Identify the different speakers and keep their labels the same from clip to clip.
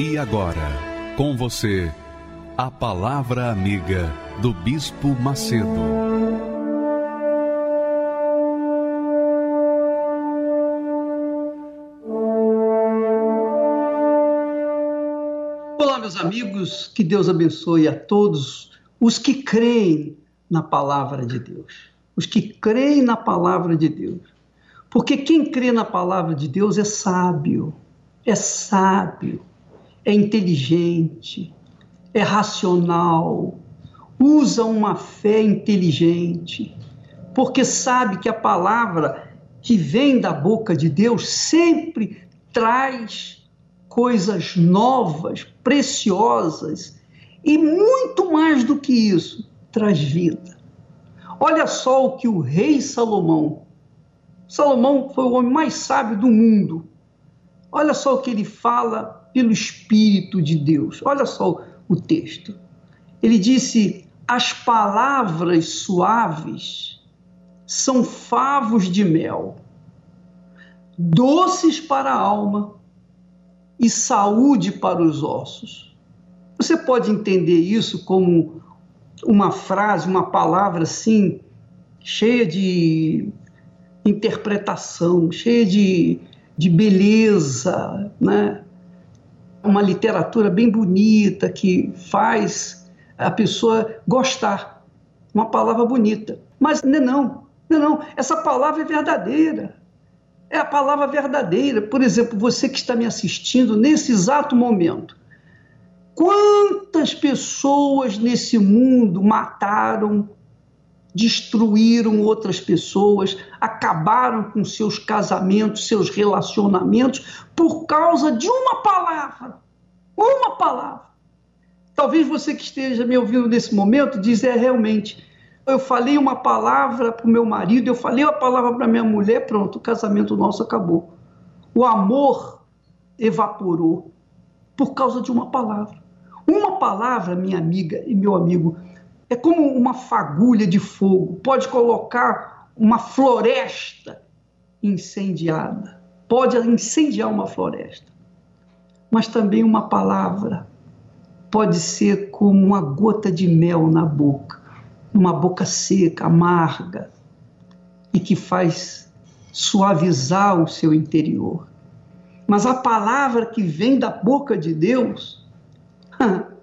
Speaker 1: E agora, com você, a Palavra Amiga do Bispo Macedo.
Speaker 2: Olá, meus amigos, que Deus abençoe a todos os que creem na palavra de Deus. Os que creem na palavra de Deus. Porque quem crê na palavra de Deus é sábio, é sábio é inteligente, é racional, usa uma fé inteligente, porque sabe que a palavra que vem da boca de Deus sempre traz coisas novas, preciosas e muito mais do que isso, traz vida. Olha só o que o rei Salomão, Salomão foi o homem mais sábio do mundo. Olha só o que ele fala pelo Espírito de Deus. Olha só o texto. Ele disse: as palavras suaves são favos de mel, doces para a alma e saúde para os ossos. Você pode entender isso como uma frase, uma palavra assim, cheia de interpretação, cheia de, de beleza, né? Uma literatura bem bonita que faz a pessoa gostar. Uma palavra bonita. Mas não é não, não, é não. Essa palavra é verdadeira. É a palavra verdadeira. Por exemplo, você que está me assistindo nesse exato momento. Quantas pessoas nesse mundo mataram destruíram outras pessoas, acabaram com seus casamentos, seus relacionamentos, por causa de uma palavra. Uma palavra. Talvez você que esteja me ouvindo nesse momento diz: é realmente. Eu falei uma palavra para o meu marido, eu falei uma palavra para minha mulher, pronto, o casamento nosso acabou. O amor evaporou por causa de uma palavra. Uma palavra, minha amiga e meu amigo, é como uma fagulha de fogo, pode colocar uma floresta incendiada, pode incendiar uma floresta. Mas também uma palavra pode ser como uma gota de mel na boca, uma boca seca, amarga, e que faz suavizar o seu interior. Mas a palavra que vem da boca de Deus,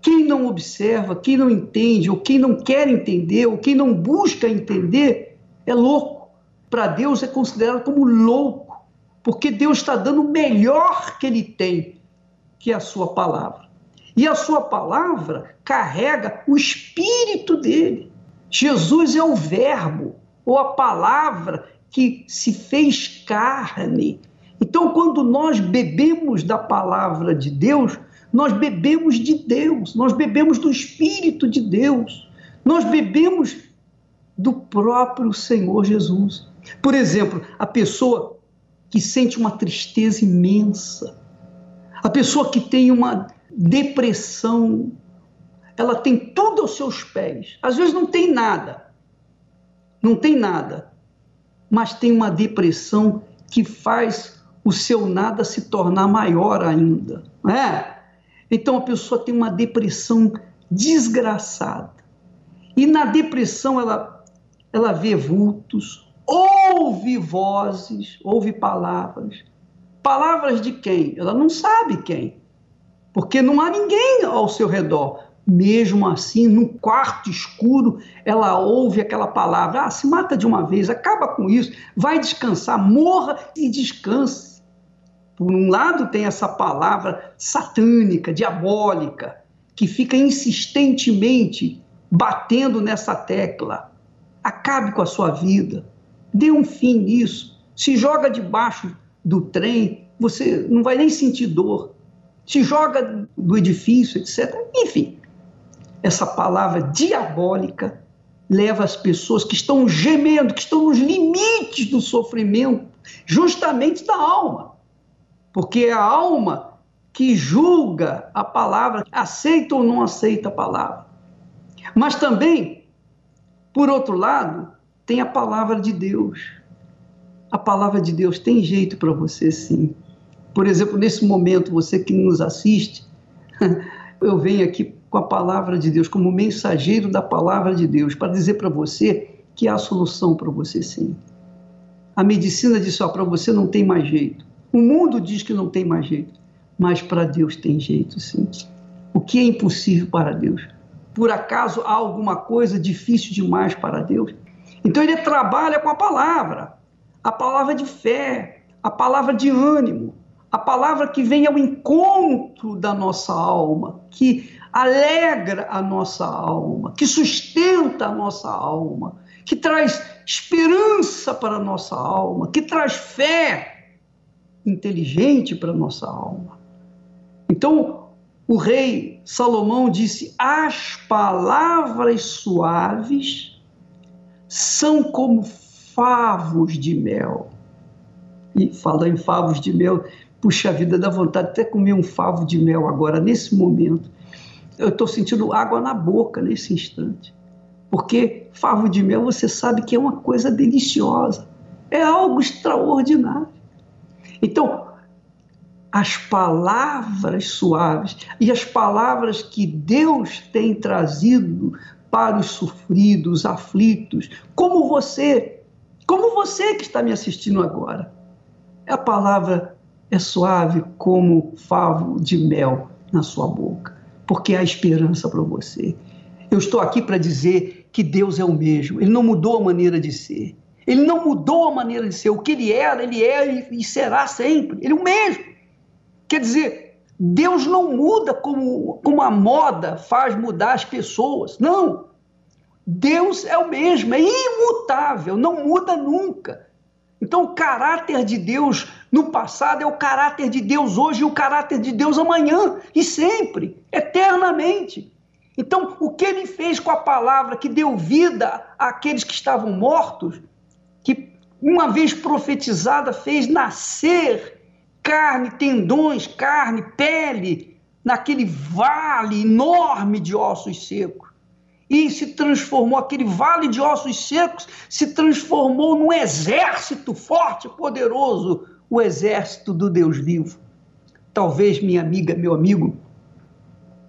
Speaker 2: Quem não observa, quem não entende, ou quem não quer entender, ou quem não busca entender, é louco. Para Deus é considerado como louco, porque Deus está dando o melhor que ele tem, que é a sua palavra. E a sua palavra carrega o espírito dele. Jesus é o Verbo, ou a palavra que se fez carne. Então, quando nós bebemos da palavra de Deus, nós bebemos de Deus, nós bebemos do Espírito de Deus, nós bebemos do próprio Senhor Jesus. Por exemplo, a pessoa que sente uma tristeza imensa, a pessoa que tem uma depressão, ela tem tudo aos seus pés. Às vezes não tem nada, não tem nada, mas tem uma depressão que faz o seu nada se tornar maior ainda. Não é? Então a pessoa tem uma depressão desgraçada. E na depressão ela, ela vê vultos, ouve vozes, ouve palavras. Palavras de quem? Ela não sabe quem. Porque não há ninguém ao seu redor. Mesmo assim, num quarto escuro, ela ouve aquela palavra: ah, se mata de uma vez, acaba com isso, vai descansar, morra e descanse. Por um lado, tem essa palavra satânica, diabólica, que fica insistentemente batendo nessa tecla. Acabe com a sua vida, dê um fim nisso, se joga debaixo do trem você não vai nem sentir dor. Se joga do edifício, etc. Enfim, essa palavra diabólica leva as pessoas que estão gemendo, que estão nos limites do sofrimento, justamente da alma. Porque é a alma que julga a palavra, aceita ou não aceita a palavra. Mas também, por outro lado, tem a palavra de Deus. A palavra de Deus tem jeito para você, sim. Por exemplo, nesse momento, você que nos assiste, eu venho aqui com a palavra de Deus, como mensageiro da palavra de Deus, para dizer para você que há solução para você sim. A medicina diz só para você não tem mais jeito. O mundo diz que não tem mais jeito, mas para Deus tem jeito sim. O que é impossível para Deus? Por acaso há alguma coisa difícil demais para Deus? Então ele trabalha com a palavra, a palavra de fé, a palavra de ânimo, a palavra que vem ao encontro da nossa alma, que alegra a nossa alma, que sustenta a nossa alma, que traz esperança para a nossa alma, que traz fé inteligente para a nossa alma. Então, o rei Salomão disse: As palavras suaves são como favos de mel. E falando em favos de mel, puxa vida, dá vontade até comer um favo de mel agora, nesse momento eu estou sentindo água na boca nesse instante. Porque favo de mel você sabe que é uma coisa deliciosa, é algo extraordinário. Então, as palavras suaves e as palavras que Deus tem trazido para os sofridos, aflitos, como você, como você que está me assistindo agora. A palavra é suave como favo de mel na sua boca porque há esperança para você. Eu estou aqui para dizer que Deus é o mesmo, Ele não mudou a maneira de ser. Ele não mudou a maneira de ser. O que ele era, ele é e será sempre. Ele é o mesmo. Quer dizer, Deus não muda como, como a moda faz mudar as pessoas. Não. Deus é o mesmo, é imutável, não muda nunca. Então, o caráter de Deus no passado é o caráter de Deus hoje e o caráter de Deus amanhã e sempre, eternamente. Então, o que ele fez com a palavra que deu vida àqueles que estavam mortos, uma vez profetizada fez nascer carne, tendões, carne, pele, naquele vale enorme de ossos secos e se transformou, aquele vale de ossos secos se transformou num exército forte poderoso, o exército do Deus vivo. Talvez, minha amiga, meu amigo,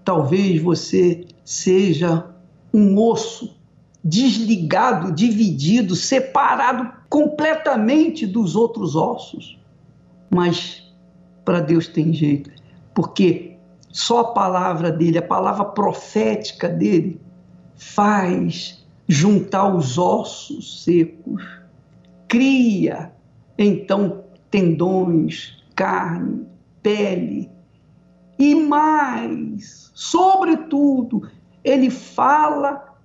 Speaker 2: talvez você seja um osso desligado, dividido, separado completamente dos outros ossos. Mas para Deus tem jeito, porque só a palavra dele, a palavra profética dele, faz juntar os ossos secos, cria então tendões, carne, pele e mais, sobretudo, ele fala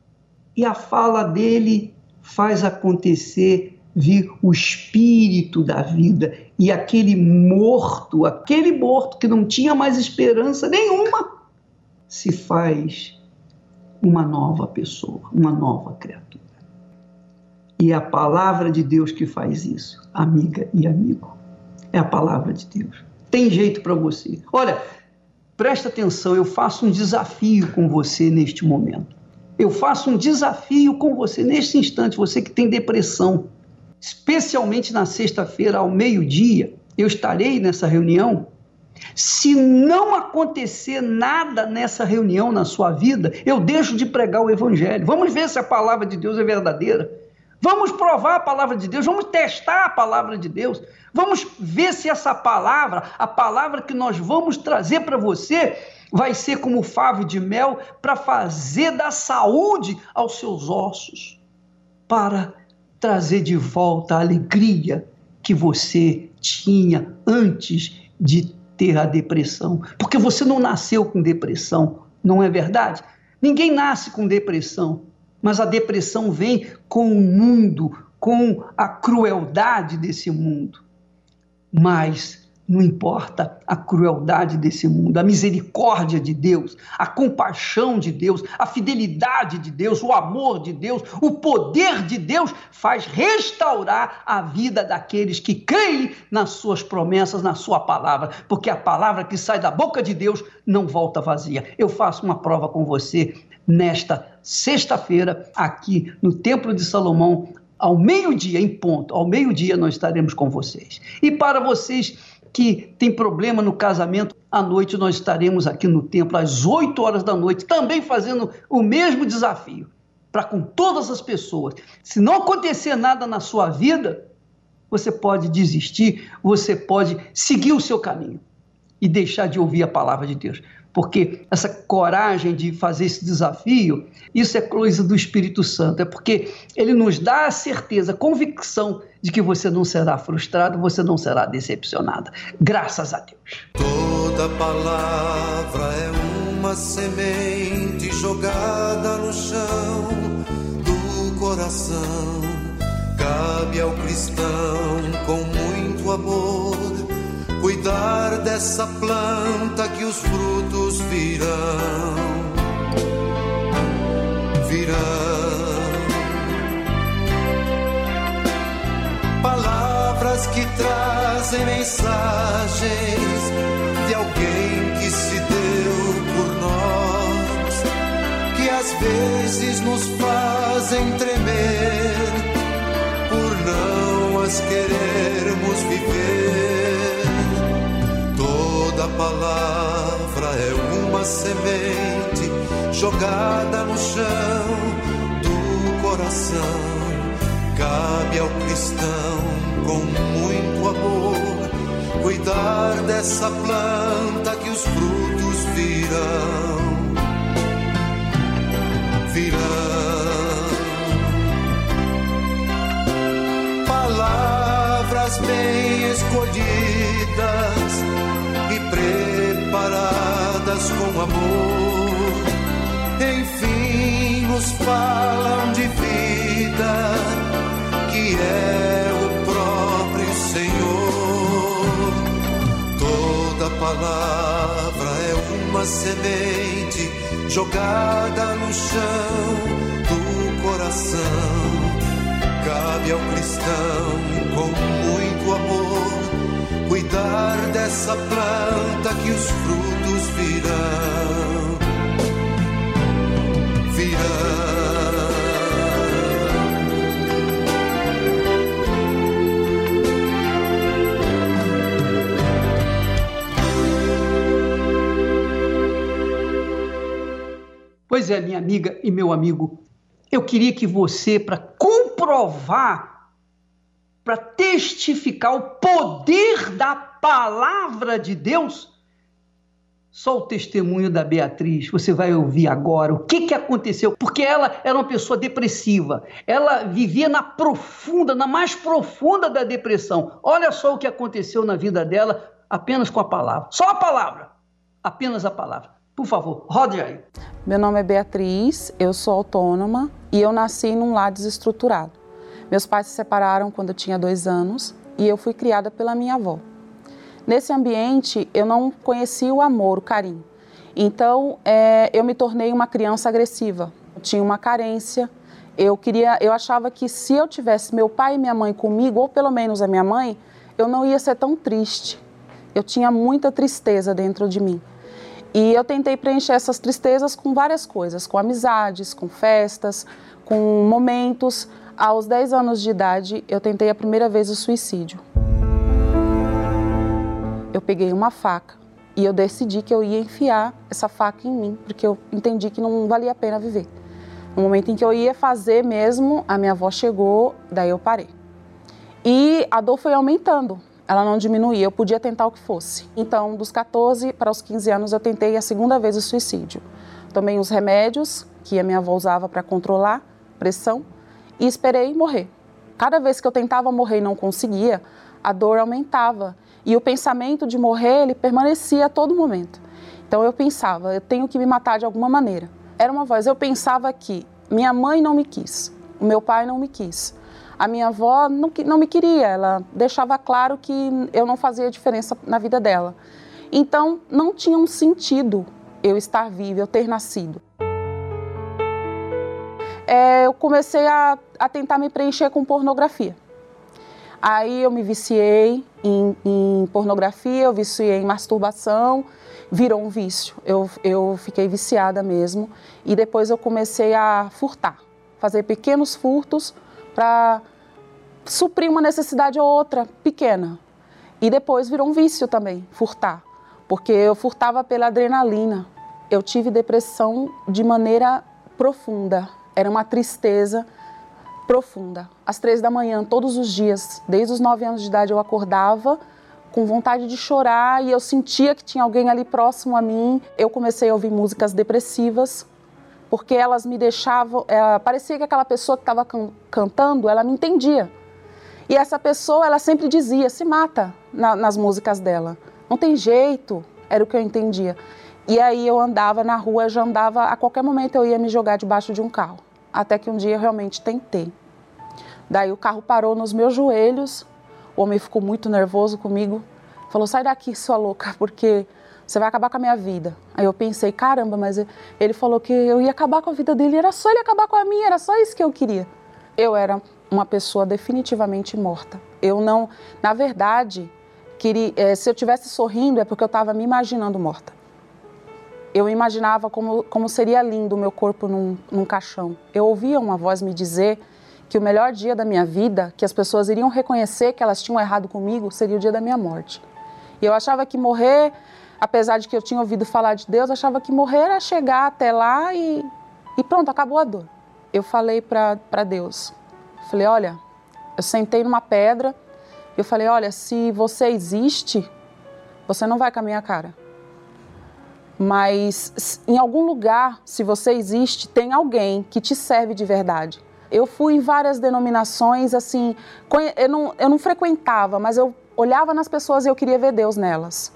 Speaker 2: e a fala dele faz acontecer vir o espírito da vida e aquele morto, aquele morto que não tinha mais esperança nenhuma, se faz uma nova pessoa, uma nova criatura. E é a palavra de Deus que faz isso, amiga e amigo. É a palavra de Deus. Tem jeito para você. Olha, presta atenção, eu faço um desafio com você neste momento. Eu faço um desafio com você neste instante, você que tem depressão. Especialmente na sexta-feira, ao meio-dia, eu estarei nessa reunião se não acontecer nada nessa reunião na sua vida, eu deixo de pregar o evangelho. Vamos ver se a palavra de Deus é verdadeira. Vamos provar a palavra de Deus, vamos testar a palavra de Deus. Vamos ver se essa palavra, a palavra que nós vamos trazer para você, vai ser como favo de mel para fazer da saúde aos seus ossos, para trazer de volta a alegria que você tinha antes de ter a depressão, porque você não nasceu com depressão, não é verdade? Ninguém nasce com depressão, mas a depressão vem com o mundo, com a crueldade desse mundo. Mas Não importa a crueldade desse mundo, a misericórdia de Deus, a compaixão de Deus, a fidelidade de Deus, o amor de Deus, o poder de Deus faz restaurar a vida daqueles que creem nas suas promessas, na sua palavra, porque a palavra que sai da boca de Deus não volta vazia. Eu faço uma prova com você nesta sexta-feira, aqui no Templo de Salomão, ao meio-dia, em ponto, ao meio-dia nós estaremos com vocês. E para vocês que têm problema no casamento, à noite nós estaremos aqui no templo às 8 horas da noite, também fazendo o mesmo desafio para com todas as pessoas. Se não acontecer nada na sua vida, você pode desistir, você pode seguir o seu caminho e deixar de ouvir a palavra de Deus porque essa coragem de fazer esse desafio, isso é coisa do Espírito Santo, é porque ele nos dá a certeza, a convicção de que você não será frustrado, você não será decepcionada. Graças a Deus.
Speaker 3: Toda palavra é uma semente jogada no chão do coração. Cabe ao cristão com muito amor cuidar dessa planta que os frutos virão, virão. Palavras que trazem mensagens de alguém que se deu por nós, que às vezes nos fazem tremer por não as querermos viver Toda palavra é uma semente jogada no chão do coração. Cabe ao cristão com muito amor cuidar dessa planta que os frutos virão. Virão palavras bem escolhidas com amor, enfim nos falam de vida, que é o próprio Senhor. Toda palavra é uma semente jogada no chão do coração. Cabe ao cristão com muito amor cuidar dessa planta que os frutos virão. Virão.
Speaker 2: Pois é, minha amiga e meu amigo, eu queria que você, para comprovar para testificar o poder da palavra de Deus. Só o testemunho da Beatriz, você vai ouvir agora o que, que aconteceu, porque ela era uma pessoa depressiva, ela vivia na profunda, na mais profunda da depressão. Olha só o que aconteceu na vida dela apenas com a palavra, só a palavra, apenas a palavra. Por favor, rode aí.
Speaker 4: Meu nome é Beatriz, eu sou autônoma e eu nasci num lar desestruturado. Meus pais se separaram quando eu tinha dois anos e eu fui criada pela minha avó. Nesse ambiente, eu não conheci o amor, o carinho. Então, é, eu me tornei uma criança agressiva. Eu tinha uma carência. Eu queria, eu achava que se eu tivesse meu pai e minha mãe comigo, ou pelo menos a minha mãe, eu não ia ser tão triste. Eu tinha muita tristeza dentro de mim. E eu tentei preencher essas tristezas com várias coisas, com amizades, com festas, com momentos, aos 10 anos de idade, eu tentei a primeira vez o suicídio. Eu peguei uma faca e eu decidi que eu ia enfiar essa faca em mim, porque eu entendi que não valia a pena viver. No momento em que eu ia fazer mesmo, a minha avó chegou, daí eu parei. E a dor foi aumentando, ela não diminuía, eu podia tentar o que fosse. Então, dos 14 para os 15 anos, eu tentei a segunda vez o suicídio. Tomei os remédios que a minha avó usava para controlar pressão e esperei morrer. Cada vez que eu tentava morrer e não conseguia, a dor aumentava e o pensamento de morrer ele permanecia a todo momento. Então eu pensava, eu tenho que me matar de alguma maneira. Era uma voz, eu pensava que minha mãe não me quis, o meu pai não me quis, A minha avó não, não me queria, ela deixava claro que eu não fazia diferença na vida dela. Então, não tinha um sentido eu estar viva, eu ter nascido. É, eu comecei a, a tentar me preencher com pornografia. Aí eu me viciei em, em, pornografia, eu viciei em masturbação, virou um vício. Eu, eu fiquei viciada mesmo. E depois eu comecei a furtar, fazer pequenos furtos para suprir uma necessidade ou outra pequena. E depois virou um vício também, furtar, porque eu furtava pela adrenalina. Eu tive depressão de maneira profunda, era uma tristeza profunda. Às três da manhã, todos os dias, desde os nove anos de idade, eu acordava com vontade de chorar e eu sentia que tinha alguém ali próximo a mim. Eu comecei a ouvir músicas depressivas, porque elas me deixavam. É, parecia que aquela pessoa que estava can cantando, ela me entendia. E essa pessoa, ela sempre dizia: se mata na, nas músicas dela. Não tem jeito, era o que eu entendia. E aí eu andava na rua, já andava, a qualquer momento eu ia me jogar debaixo de um carro. Até que um dia eu realmente tentei. Daí o carro parou nos meus joelhos, o homem ficou muito nervoso comigo, falou: sai daqui, sua louca, porque você vai acabar com a minha vida. Aí eu pensei: caramba, mas ele falou que eu ia acabar com a vida dele, era só ele acabar com a minha, era só isso que eu queria. Eu era uma pessoa definitivamente morta. Eu não, na verdade, queria, é, se eu tivesse sorrindo é porque eu estava me imaginando morta. Eu imaginava como, como seria lindo o meu corpo num, num caixão. Eu ouvia uma voz me dizer que o melhor dia da minha vida, que as pessoas iriam reconhecer que elas tinham errado comigo, seria o dia da minha morte. E eu achava que morrer, apesar de que eu tinha ouvido falar de Deus, achava que morrer era chegar até lá e, e pronto, acabou a dor. Eu falei para Deus, Falei, olha, eu sentei numa pedra, eu falei, olha, se você existe, você não vai com a minha cara. Mas em algum lugar, se você existe, tem alguém que te serve de verdade. Eu fui em várias denominações, assim, eu não, eu não frequentava, mas eu olhava nas pessoas e eu queria ver Deus nelas.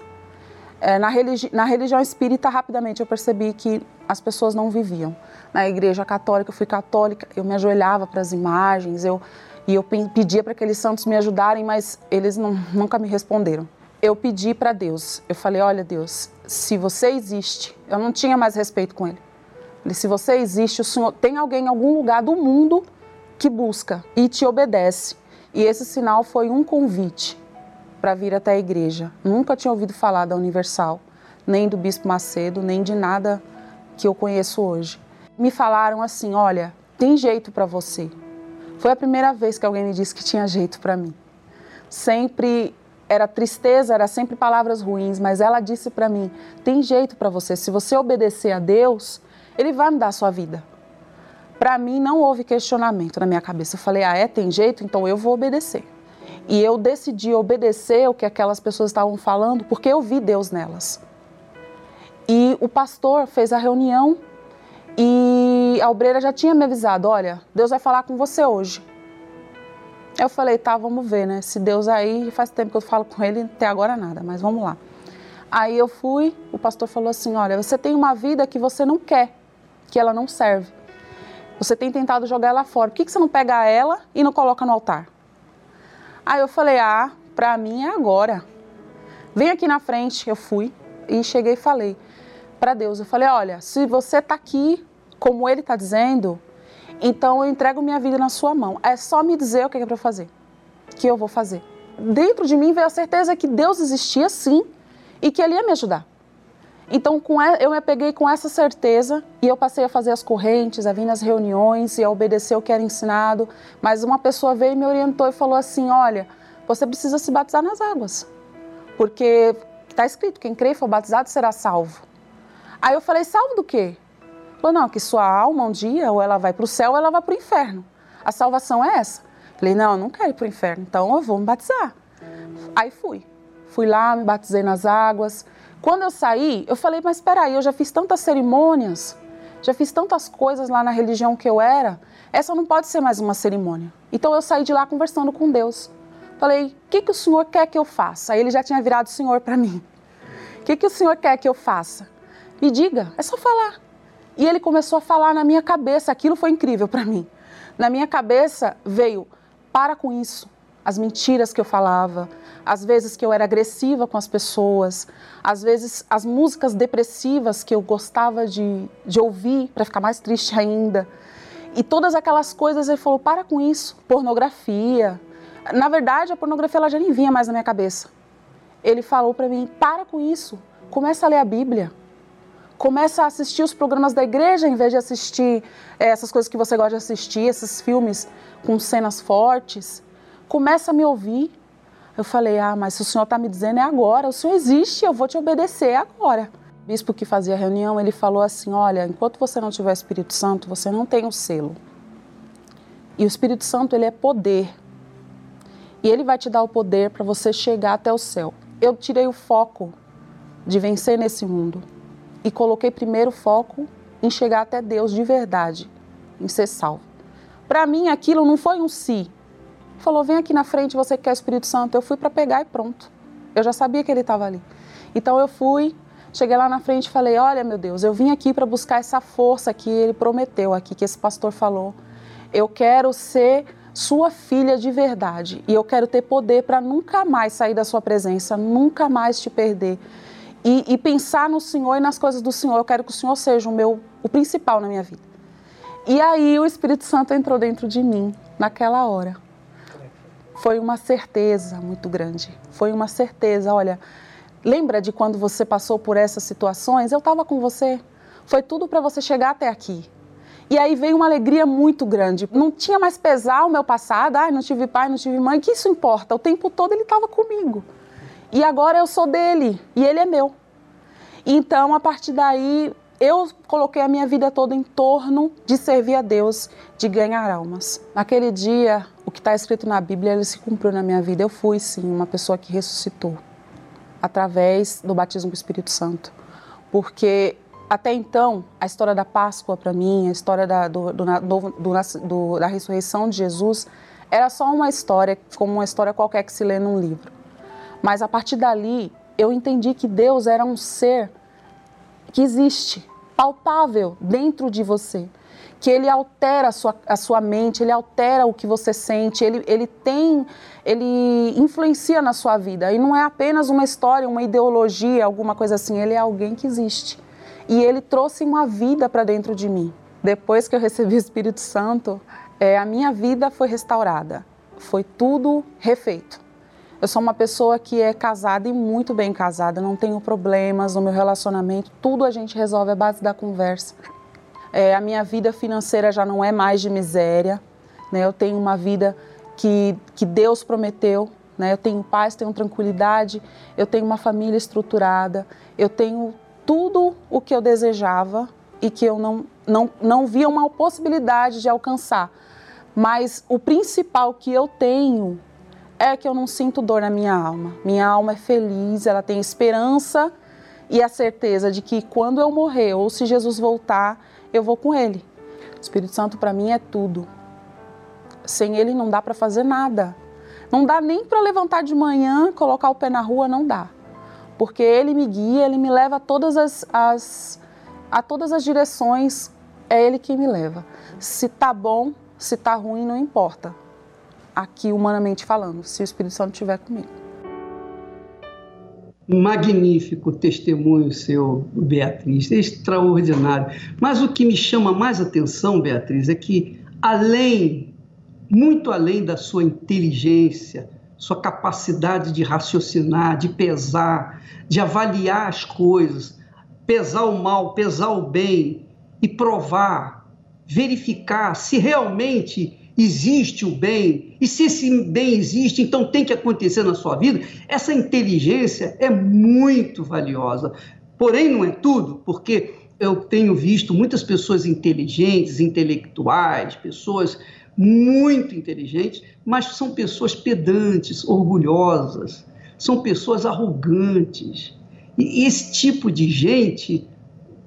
Speaker 4: É, na, religi na religião espírita, rapidamente eu percebi que as pessoas não viviam. Na igreja católica, eu fui católica, eu me ajoelhava para as imagens, eu, e eu pedia para aqueles santos me ajudarem, mas eles não, nunca me responderam. Eu pedi para Deus, eu falei: Olha, Deus, se você existe, eu não tinha mais respeito com ele. Falei, se você existe, o Senhor tem alguém em algum lugar do mundo que busca e te obedece. E esse sinal foi um convite para vir até a igreja. Nunca tinha ouvido falar da Universal, nem do Bispo Macedo, nem de nada que eu conheço hoje. Me falaram assim: olha, tem jeito para você. Foi a primeira vez que alguém me disse que tinha jeito para mim. Sempre era tristeza, era sempre palavras ruins, mas ela disse para mim: tem jeito para você. Se você obedecer a Deus, Ele vai me dar a sua vida. Para mim não houve questionamento na minha cabeça. Eu falei: ah, é? Tem jeito? Então eu vou obedecer. E eu decidi obedecer o que aquelas pessoas estavam falando porque eu vi Deus nelas. E o pastor fez a reunião e a obreira já tinha me avisado: olha, Deus vai falar com você hoje. Eu falei: tá, vamos ver, né? Se Deus aí, faz tempo que eu falo com ele, até agora nada, mas vamos lá. Aí eu fui, o pastor falou assim: olha, você tem uma vida que você não quer, que ela não serve. Você tem tentado jogar ela fora. Por que, que você não pega ela e não coloca no altar? Aí eu falei: ah, para mim é agora. Vem aqui na frente. Eu fui e cheguei e falei para Deus: eu falei, olha, se você está aqui, como Ele está dizendo, então eu entrego minha vida na Sua mão. É só me dizer o que é para fazer, que eu vou fazer. Dentro de mim veio a certeza que Deus existia sim e que Ele ia me ajudar. Então com eu me peguei com essa certeza e eu passei a fazer as correntes, a vir nas reuniões e a obedecer o que era ensinado. Mas uma pessoa veio e me orientou e falou assim: olha, você precisa se batizar nas águas, porque está escrito: quem crê e for batizado será salvo. Aí eu falei: salvo do quê? Falou: não, que sua alma um dia ou ela vai para o céu ou ela vai para o inferno. A salvação é essa. Falei: não, eu não quero ir para o inferno, então eu vou me batizar. Aí fui. Fui lá, me batizei nas águas. Quando eu saí, eu falei, mas espera aí, eu já fiz tantas cerimônias, já fiz tantas coisas lá na religião que eu era, essa não pode ser mais uma cerimônia. Então eu saí de lá conversando com Deus. Falei, o que, que o Senhor quer que eu faça? Aí ele já tinha virado Senhor para mim. O que, que o Senhor quer que eu faça? Me diga, é só falar. E ele começou a falar na minha cabeça, aquilo foi incrível para mim. Na minha cabeça veio para com isso. As mentiras que eu falava, as vezes que eu era agressiva com as pessoas, às vezes as músicas depressivas que eu gostava de, de ouvir para ficar mais triste ainda. E todas aquelas coisas, ele falou: para com isso. Pornografia. Na verdade, a pornografia ela já nem vinha mais na minha cabeça. Ele falou para mim: para com isso. Começa a ler a Bíblia. Começa a assistir os programas da igreja em vez de assistir é, essas coisas que você gosta de assistir, esses filmes com cenas fortes. Começa a me ouvir. Eu falei, ah, mas se o senhor está me dizendo é agora, o senhor existe, eu vou te obedecer agora. O bispo que fazia a reunião, ele falou assim, olha, enquanto você não tiver Espírito Santo, você não tem o selo. E o Espírito Santo, ele é poder. E ele vai te dar o poder para você chegar até o céu. Eu tirei o foco de vencer nesse mundo e coloquei primeiro foco em chegar até Deus de verdade, em ser salvo. Para mim, aquilo não foi um si, Falou: vem aqui na frente, você que quer o Espírito Santo. Eu fui para pegar e pronto. Eu já sabia que ele estava ali. Então eu fui, cheguei lá na frente e falei: olha, meu Deus, eu vim aqui para buscar essa força que ele prometeu aqui, que esse pastor falou. Eu quero ser sua filha de verdade e eu quero ter poder para nunca mais sair da sua presença, nunca mais te perder. E, e, pensar no Senhor e nas coisas do Senhor. Eu quero que o Senhor seja o meu, o principal na minha vida. E aí o Espírito Santo entrou dentro de mim naquela hora foi uma certeza muito grande. Foi uma certeza, olha, lembra de quando você passou por essas situações? Eu estava com você. Foi tudo para você chegar até aqui. E aí veio uma alegria muito grande. Não tinha mais pesar o meu passado, ai, não tive pai, não tive mãe, que isso importa? O tempo todo ele estava comigo. E agora eu sou dele e ele é meu. Então, a partir daí, eu coloquei a minha vida toda em torno de servir a Deus, de ganhar almas. Naquele dia, o que está escrito na Bíblia, ele se cumpriu na minha vida. Eu fui, sim, uma pessoa que ressuscitou através do batismo com o Espírito Santo. Porque até então, a história da Páscoa para mim, a história da, do, do, do, da ressurreição de Jesus, era só uma história, como uma história qualquer que se lê num livro. Mas a partir dali, eu entendi que Deus era um ser que existe, palpável dentro de você, que ele altera a sua, a sua mente, ele altera o que você sente, ele, ele tem, ele influencia na sua vida. E não é apenas uma história, uma ideologia, alguma coisa assim, ele é alguém que existe. E ele trouxe uma vida para dentro de mim. Depois que eu recebi o Espírito Santo, é, a minha vida foi restaurada, foi tudo refeito. Eu sou uma pessoa que é casada e muito bem casada, não tenho problemas no meu relacionamento, tudo a gente resolve à base da conversa. É, a minha vida financeira já não é mais de miséria, né? eu tenho uma vida que, que Deus prometeu, né? eu tenho paz, tenho tranquilidade, eu tenho uma família estruturada, eu tenho tudo o que eu desejava e que eu não, não, não via uma possibilidade de alcançar. Mas o principal que eu tenho é que eu não sinto dor na minha alma. Minha alma é feliz, ela tem esperança e a certeza de que quando eu morrer ou se Jesus voltar, eu vou com ele. O Espírito Santo para mim é tudo. Sem ele não dá para fazer nada. Não dá nem para levantar de manhã, colocar o pé na rua, não dá. Porque ele me guia, ele me leva a todas as, as a todas as direções, é ele quem me leva. Se tá bom, se tá ruim, não importa aqui humanamente falando, se o Espírito Santo estiver comigo.
Speaker 2: Magnífico testemunho seu, Beatriz, extraordinário. Mas o que me chama mais atenção, Beatriz, é que além, muito além da sua inteligência, sua capacidade de raciocinar, de pesar, de avaliar as coisas, pesar o mal, pesar o bem e provar, verificar se realmente existe o bem, e se esse bem existe, então tem que acontecer na sua vida, essa inteligência é muito valiosa. Porém, não é tudo, porque eu tenho visto muitas pessoas inteligentes, intelectuais, pessoas muito inteligentes, mas são pessoas pedantes, orgulhosas, são pessoas arrogantes. E esse tipo de gente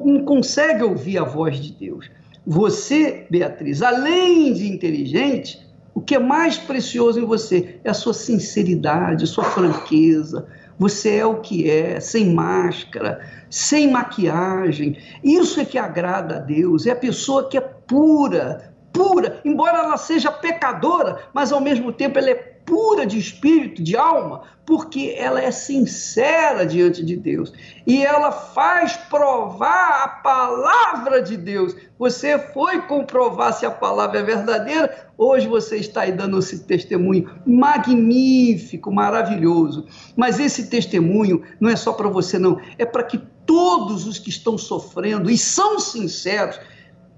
Speaker 2: não consegue ouvir a voz de Deus. Você, Beatriz, além de inteligente, o que é mais precioso em você é a sua sinceridade, a sua franqueza. Você é o que é, sem máscara, sem maquiagem. Isso é que agrada a Deus. É a pessoa que é pura pura, embora ela seja pecadora, mas ao mesmo tempo ela é pura de espírito, de alma, porque ela é sincera diante de Deus e ela faz provar a palavra de Deus. Você foi comprovar se a palavra é verdadeira, hoje você está aí dando esse testemunho magnífico, maravilhoso. Mas esse testemunho não é só para você, não, é para que todos os que estão sofrendo e são sinceros,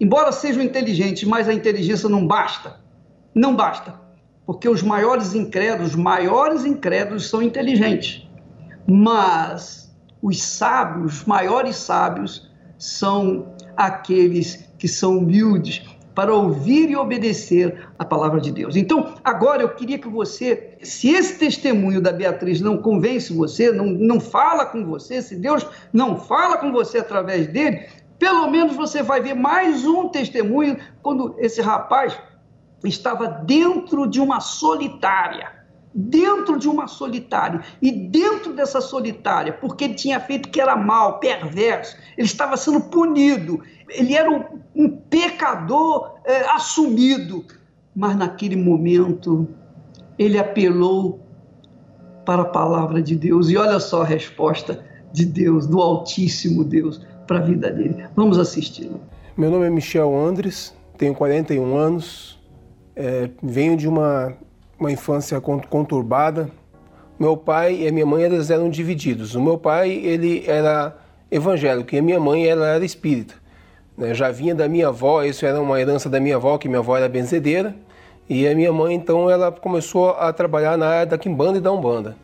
Speaker 2: embora sejam inteligentes, mas a inteligência não basta. Não basta porque os maiores incrédulos, os maiores incrédulos são inteligentes, mas os sábios, os maiores sábios, são aqueles que são humildes para ouvir e obedecer a palavra de Deus. Então, agora eu queria que você, se esse testemunho da Beatriz não convence você, não, não fala com você, se Deus não fala com você através dele, pelo menos você vai ver mais um testemunho quando esse rapaz estava dentro de uma solitária. Dentro de uma solitária. E dentro dessa solitária, porque ele tinha feito que era mal, perverso, ele estava sendo punido. Ele era um, um pecador é, assumido. Mas naquele momento, ele apelou para a palavra de Deus. E olha só a resposta de Deus, do Altíssimo Deus, para a vida dele. Vamos assistir.
Speaker 5: Meu nome é Michel Andres, tenho 41 anos, é, venho de uma, uma infância conturbada. Meu pai e a minha mãe eles eram divididos. O meu pai ele era evangélico e a minha mãe ela era espírita. Né? Já vinha da minha avó, isso era uma herança da minha avó, que minha avó era benzedeira. E a minha mãe então ela começou a trabalhar na área da quimbanda e da umbanda.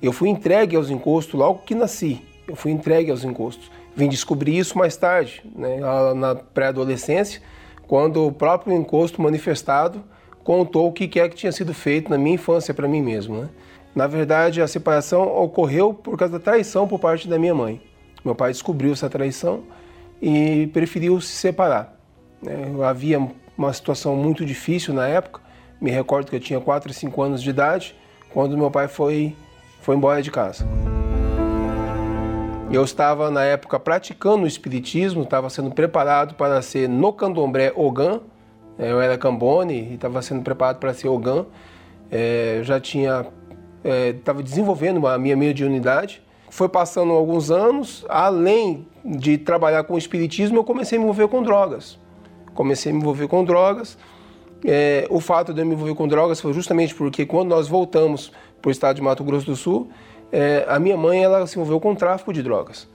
Speaker 5: Eu fui entregue aos encostos logo que nasci. Eu fui entregue aos encostos. Vim descobrir isso mais tarde, né? na pré-adolescência, quando o próprio encosto manifestado contou o que é que tinha sido feito na minha infância para mim mesmo. Né? Na verdade, a separação ocorreu por causa da traição por parte da minha mãe. Meu pai descobriu essa traição e preferiu se separar. Né? Havia uma situação muito difícil na época. Me recordo que eu tinha 4 e 5 anos de idade quando meu pai foi, foi embora de casa. Eu estava na época praticando o espiritismo, estava sendo preparado para ser no candomblé Ogã, é, eu era Cambone e estava sendo preparado para ser Ogan. É, já tinha estava é, desenvolvendo a minha mediunidade. Foi passando alguns anos, além de trabalhar com o espiritismo, eu comecei a me envolver com drogas. Comecei a me envolver com drogas. É, o fato de eu me envolver com drogas foi justamente porque quando nós voltamos para o estado de Mato Grosso do Sul, é, a minha mãe ela se envolveu com tráfico de drogas.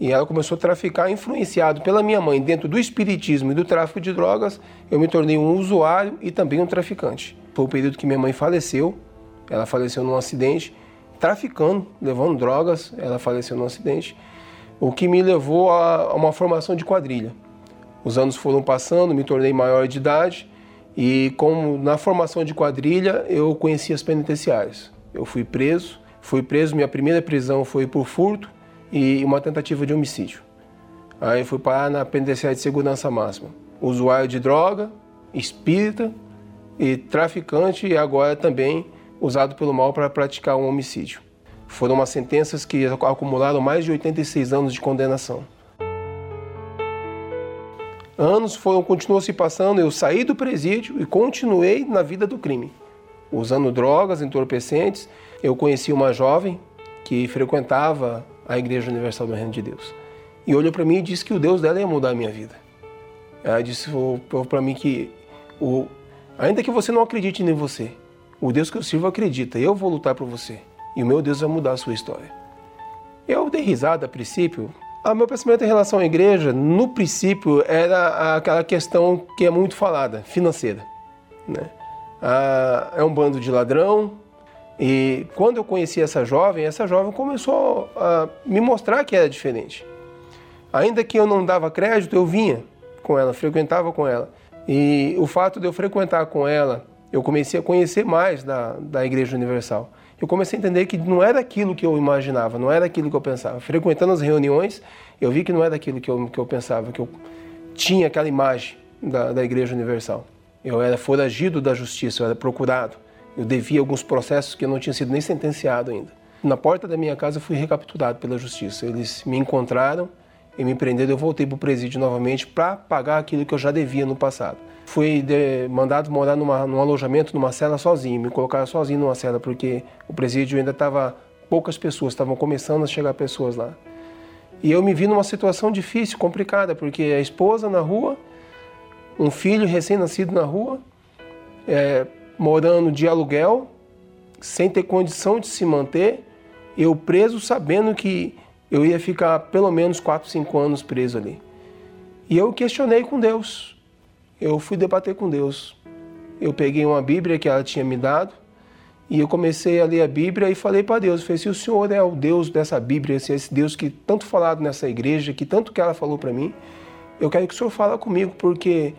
Speaker 5: E ela começou a traficar, influenciado pela minha mãe dentro do espiritismo e do tráfico de drogas, eu me tornei um usuário e também um traficante. Foi o período que minha mãe faleceu, ela faleceu num acidente, traficando, levando drogas, ela faleceu num acidente, o que me levou a uma formação de quadrilha. Os anos foram passando, me tornei maior de idade e como na formação de quadrilha eu conheci as penitenciárias. Eu fui preso, fui preso, minha primeira prisão foi por furto, e uma tentativa de homicídio. Aí fui parar na penitenciária de segurança máxima. Usuário de droga, espírita e traficante e agora também usado pelo mal para praticar um homicídio. Foram umas sentenças que acumularam mais de 86 anos de condenação. Anos foram continuou se passando, eu saí do presídio e continuei na vida do crime, usando drogas, entorpecentes. Eu conheci uma jovem que frequentava a Igreja Universal do Reino de Deus. E olhou para mim e disse que o Deus dela ia mudar a minha vida. Ela disse para mim que, o, ainda que você não acredite em você, o Deus que eu sirvo acredita, eu vou lutar por você. E o meu Deus vai mudar a sua história. Eu dei risada a princípio. O meu pensamento em relação à igreja, no princípio, era aquela questão que é muito falada, financeira. Né? Ah, é um bando de ladrão, e quando eu conheci essa jovem, essa jovem começou a me mostrar que era diferente. Ainda que eu não dava crédito, eu vinha com ela, frequentava com ela. E o fato de eu frequentar com ela, eu comecei a conhecer mais da, da Igreja Universal. Eu comecei a entender que não era aquilo que eu imaginava, não era aquilo que eu pensava. Frequentando as reuniões, eu vi que não era aquilo que eu, que eu pensava, que eu tinha aquela imagem da, da Igreja Universal. Eu era foragido da justiça, eu era procurado. Eu devia alguns processos que eu não tinha sido nem sentenciado ainda. Na porta da minha casa fui recapturado pela justiça. Eles me encontraram e me prenderam. Eu voltei para o presídio novamente para pagar aquilo que eu já devia no passado. fui de, mandado morar numa, num alojamento, numa cela sozinho, me colocaram sozinho numa cela, porque o presídio ainda estava, poucas pessoas, estavam começando a chegar pessoas lá. E eu me vi numa situação difícil, complicada, porque a esposa na rua, um filho recém-nascido na rua, é, morando de aluguel, sem ter condição de se manter, eu preso sabendo que eu ia ficar pelo menos 4, 5 anos preso ali. E eu questionei com Deus eu fui debater com Deus. Eu peguei uma Bíblia que ela tinha me dado e eu comecei a ler a Bíblia e falei para Deus, falei, se o Senhor é o Deus dessa Bíblia, esse Deus que tanto falado nessa igreja, que tanto que ela falou para mim, eu quero que o Senhor fale comigo, porque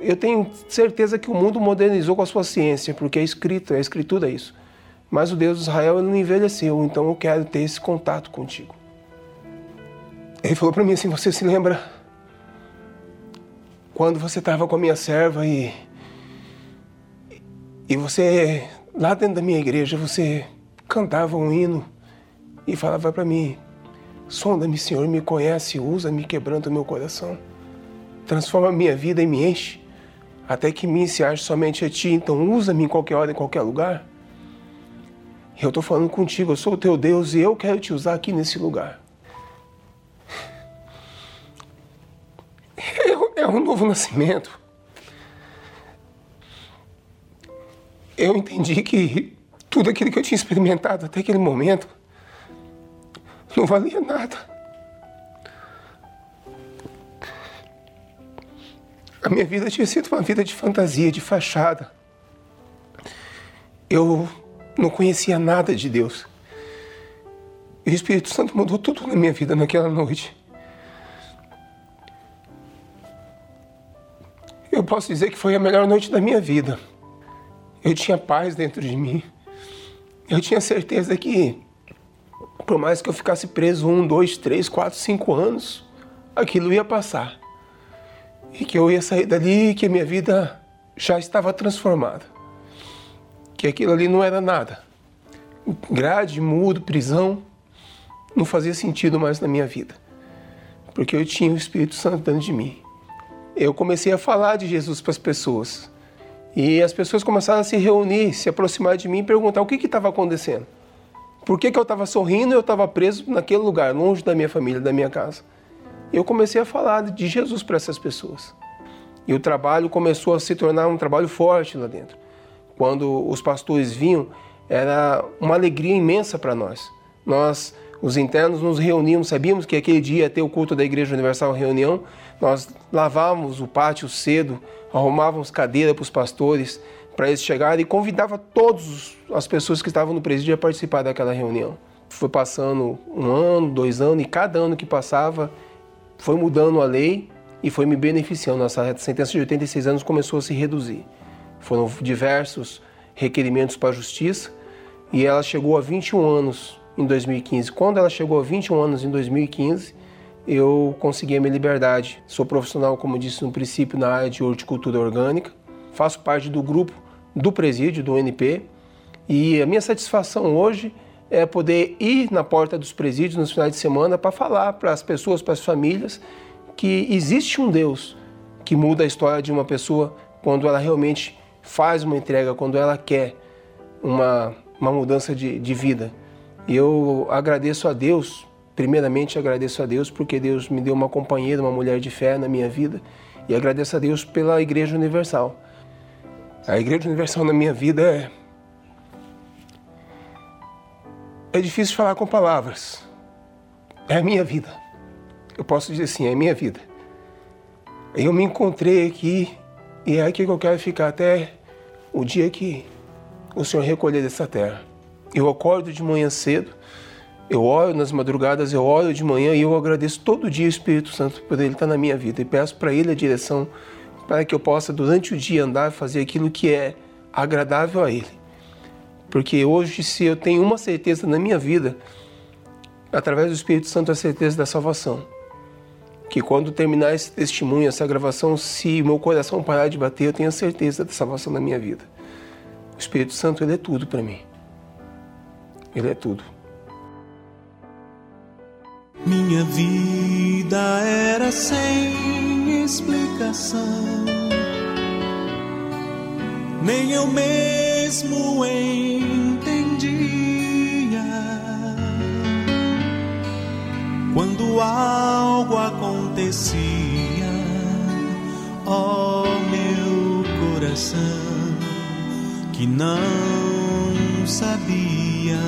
Speaker 5: eu tenho certeza que o mundo modernizou com a sua ciência, porque é escrito, é escritura é isso. Mas o Deus de Israel ele não envelheceu, então eu quero ter esse contato contigo. Ele falou para mim assim, você se lembra quando você estava com a minha serva e. E você, lá dentro da minha igreja, você cantava um hino e falava para mim: Sonda-me, Senhor, me conhece, usa-me, quebrando o meu coração. Transforma a minha vida e me enche, até que me se ache somente a Ti. Então, usa-me em qualquer hora, em qualquer lugar. Eu estou falando contigo, eu sou o teu Deus e eu quero te usar aqui nesse lugar. é um novo nascimento. Eu entendi que tudo aquilo que eu tinha experimentado até aquele momento não valia nada. A minha vida tinha sido uma vida de fantasia, de fachada. Eu não conhecia nada de Deus. E o Espírito Santo mudou tudo na minha vida naquela noite. Eu posso dizer que foi a melhor noite da minha vida. Eu tinha paz dentro de mim. Eu tinha certeza que, por mais que eu ficasse preso um, dois, três, quatro, cinco anos, aquilo ia passar. E que eu ia sair dali e que a minha vida já estava transformada. Que aquilo ali não era nada. Grade, mudo, prisão, não fazia sentido mais na minha vida. Porque eu tinha o Espírito Santo dentro de mim eu comecei a falar de Jesus para as pessoas. E as pessoas começaram a se reunir, se aproximar de mim e perguntar o que estava acontecendo. Por que, que eu estava sorrindo e eu estava preso naquele lugar, longe da minha família, da minha casa? Eu comecei a falar de Jesus para essas pessoas. E o trabalho começou a se tornar um trabalho forte lá dentro. Quando os pastores vinham, era uma alegria imensa para nós. Nós, os internos, nos reuníamos, sabíamos que aquele dia ia ter o culto da Igreja Universal Reunião, nós lavávamos o pátio cedo, arrumávamos cadeira para os pastores, para eles chegarem e convidava todas as pessoas que estavam no presídio a participar daquela reunião. Foi passando um ano, dois anos, e cada ano que passava foi mudando a lei e foi me beneficiando. Nossa sentença de 86 anos começou a se reduzir. Foram diversos requerimentos para a justiça e ela chegou a 21 anos em 2015. Quando ela chegou a 21 anos em 2015, eu consegui a minha liberdade. Sou profissional, como disse no princípio, na área de horticultura orgânica. Faço parte do grupo do presídio, do UNP. E a minha satisfação hoje é poder ir na porta dos presídios nos finais de semana para falar para as pessoas, para as famílias, que existe um Deus que muda a história de uma pessoa quando ela realmente faz uma entrega, quando ela quer uma, uma mudança de, de vida. Eu agradeço a Deus Primeiramente, agradeço a Deus porque Deus me deu uma companheira, uma mulher de fé na minha vida e agradeço a Deus pela Igreja Universal. A Igreja Universal na minha vida é. É difícil falar com palavras. É a minha vida. Eu posso dizer assim, é a minha vida. Eu me encontrei aqui e é aqui que eu quero ficar até o dia que o Senhor recolher dessa terra. Eu acordo de manhã cedo eu oro nas madrugadas, eu oro de manhã e eu agradeço todo dia o Espírito Santo por ele estar na minha vida e peço para ele a direção para que eu possa durante o dia andar e fazer aquilo que é agradável a ele. Porque hoje, se eu tenho uma certeza na minha vida, através do Espírito Santo, a certeza da salvação. Que quando terminar esse testemunho, essa gravação, se meu coração parar de bater, eu tenho a certeza da salvação na minha vida. O Espírito Santo, ele é tudo para mim. Ele é tudo.
Speaker 3: Minha vida era sem explicação.
Speaker 6: nem eu mesmo entendia. Quando algo acontecia, ó oh, meu coração, que não sabia.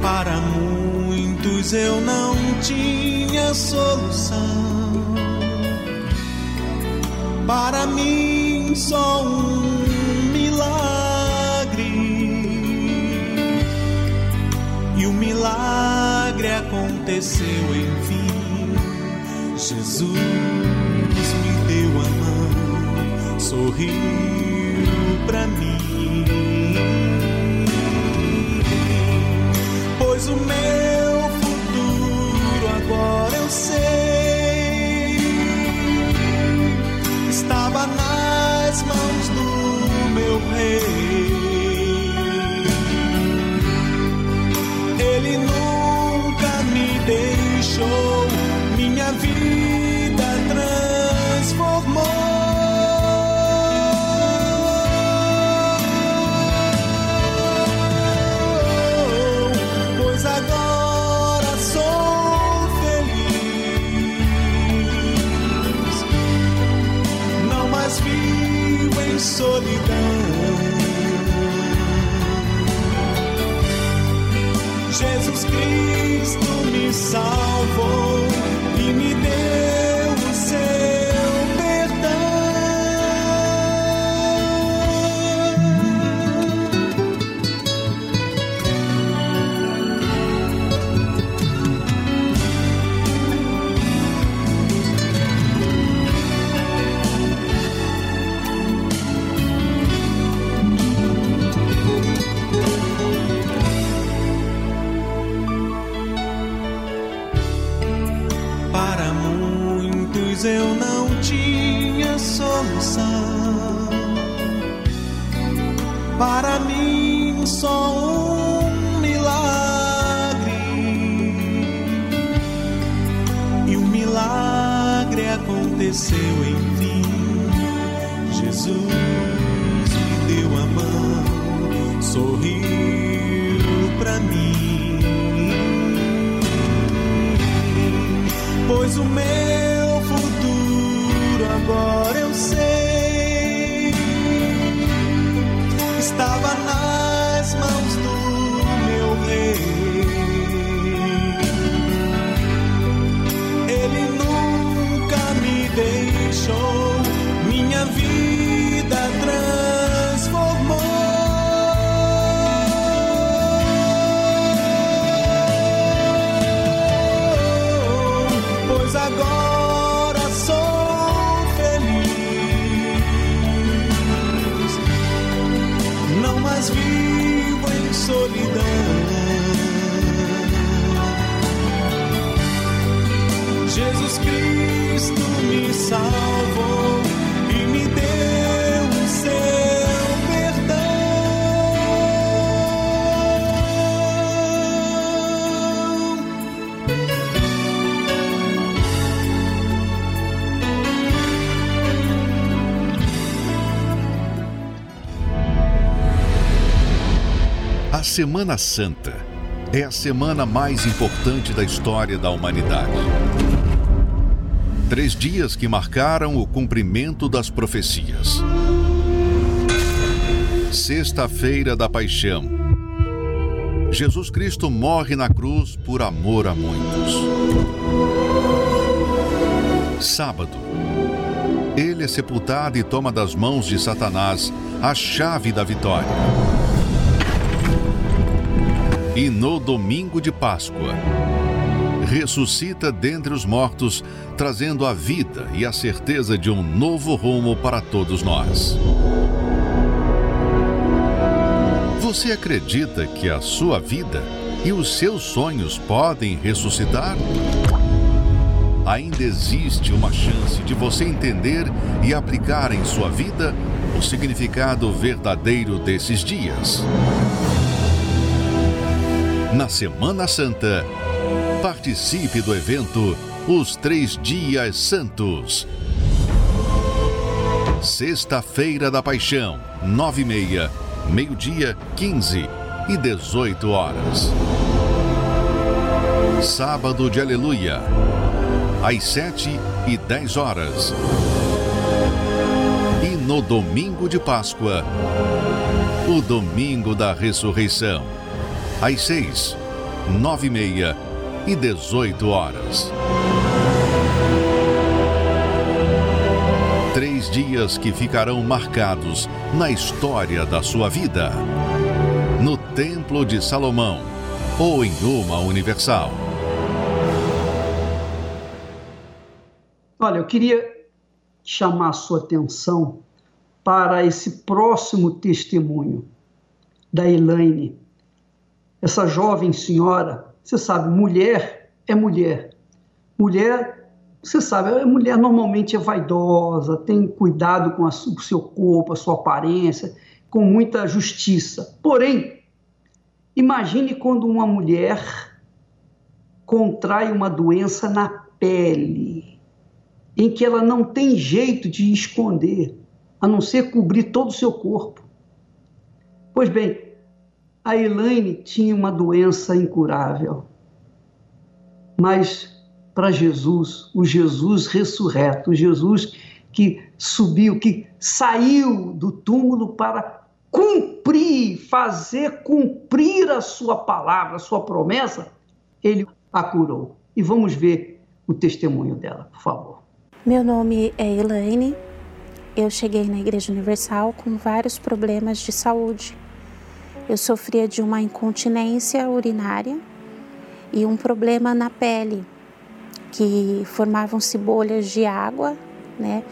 Speaker 6: Para muitos eu não tinha solução para mim só um milagre. E o milagre aconteceu enfim. Jesus me deu a mão, sorriu para mim. Pois o meu futuro agora eu sei. estava nas mãos do meu rei. Ele nunca me deixou, minha vida solidão. Jesus Cristo me salvou e me deu
Speaker 1: Semana Santa é a semana mais importante da história da humanidade. Três dias que marcaram o cumprimento das profecias. Sexta-feira da Paixão. Jesus Cristo morre na cruz por amor a muitos. Sábado. Ele é sepultado e toma das mãos de Satanás a chave da vitória. E no domingo de Páscoa, ressuscita dentre os mortos, trazendo a vida e a certeza de um novo rumo para todos nós. Você acredita que a sua vida e os seus sonhos podem ressuscitar? Ainda existe uma chance de você entender e aplicar em sua vida o significado verdadeiro desses dias. Na Semana Santa, participe do evento Os Três Dias Santos. Sexta-feira da Paixão, nove e meia, meio-dia, quinze e dezoito horas. Sábado de Aleluia, às sete e dez horas. E no domingo de Páscoa, o domingo da ressurreição, às seis, nove e meia e dezoito horas. Três dias que ficarão marcados na história da sua vida. No Templo de Salomão ou em uma universal.
Speaker 2: Olha, eu queria chamar a sua atenção para esse próximo testemunho da Elaine. Essa jovem senhora, você sabe, mulher é mulher. Mulher você sabe, a mulher normalmente é vaidosa, tem cuidado com a, o seu corpo, a sua aparência, com muita justiça. Porém, imagine quando uma mulher contrai uma doença na pele, em que ela não tem jeito de esconder, a não ser cobrir todo o seu corpo. Pois bem, a Elaine tinha uma doença incurável, mas para Jesus, o Jesus ressurreto, o Jesus que subiu, que saiu do túmulo para cumprir, fazer cumprir a sua palavra, a sua promessa, ele a curou. E vamos ver o testemunho dela, por favor.
Speaker 7: Meu nome é Elaine. Eu cheguei na Igreja Universal com vários problemas de saúde. Eu sofria de uma incontinência urinária e um problema na pele, que formavam-se bolhas de água, né?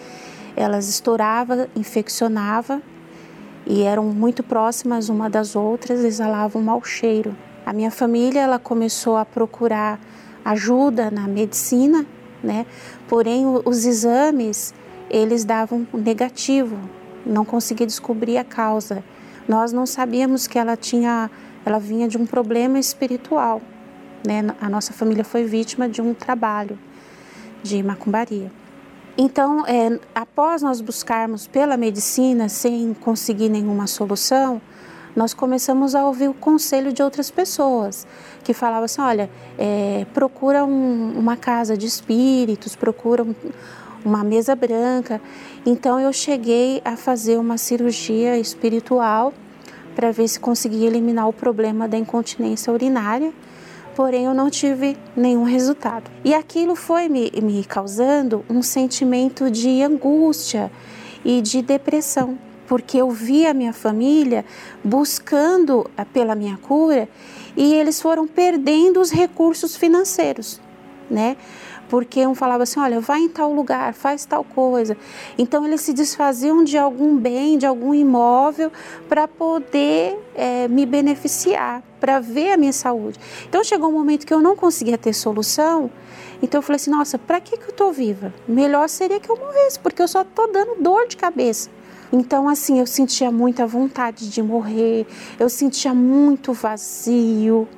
Speaker 7: Elas estouravam, infeccionavam e eram muito próximas uma das outras, exalavam um mau cheiro. A minha família ela começou a procurar ajuda na medicina, né? Porém os exames eles davam negativo, não conseguia descobrir a causa. Nós não sabíamos que ela tinha, ela vinha de um problema espiritual. Né? A nossa família foi vítima de um trabalho de macumbaria. Então, é, após nós buscarmos pela medicina sem conseguir nenhuma solução, nós começamos a ouvir o conselho de outras pessoas que falavam assim: olha, é, procura um, uma casa de espíritos, procura um, uma mesa branca. Então, eu cheguei a fazer uma cirurgia espiritual para ver se conseguia eliminar o problema da incontinência urinária porém eu não tive nenhum resultado. E aquilo foi me, me causando um sentimento de angústia e de depressão, porque eu vi a minha família buscando eh, pela minha cura e eles foram perdendo os recursos financeiros, né? Porque um falava assim, olha, vai em tal lugar, faz tal coisa. Então eles se desfaziam de algum bem, de algum imóvel para poder é, me beneficiar, para ver a minha saúde. Então chegou um momento que eu não conseguia ter solução. Então eu falei assim, nossa, para que, que eu estou viva? Melhor seria que eu morresse, porque eu só estou dando dor de cabeça. Então, assim, eu sentia muita vontade de morrer, eu sentia muito vazio,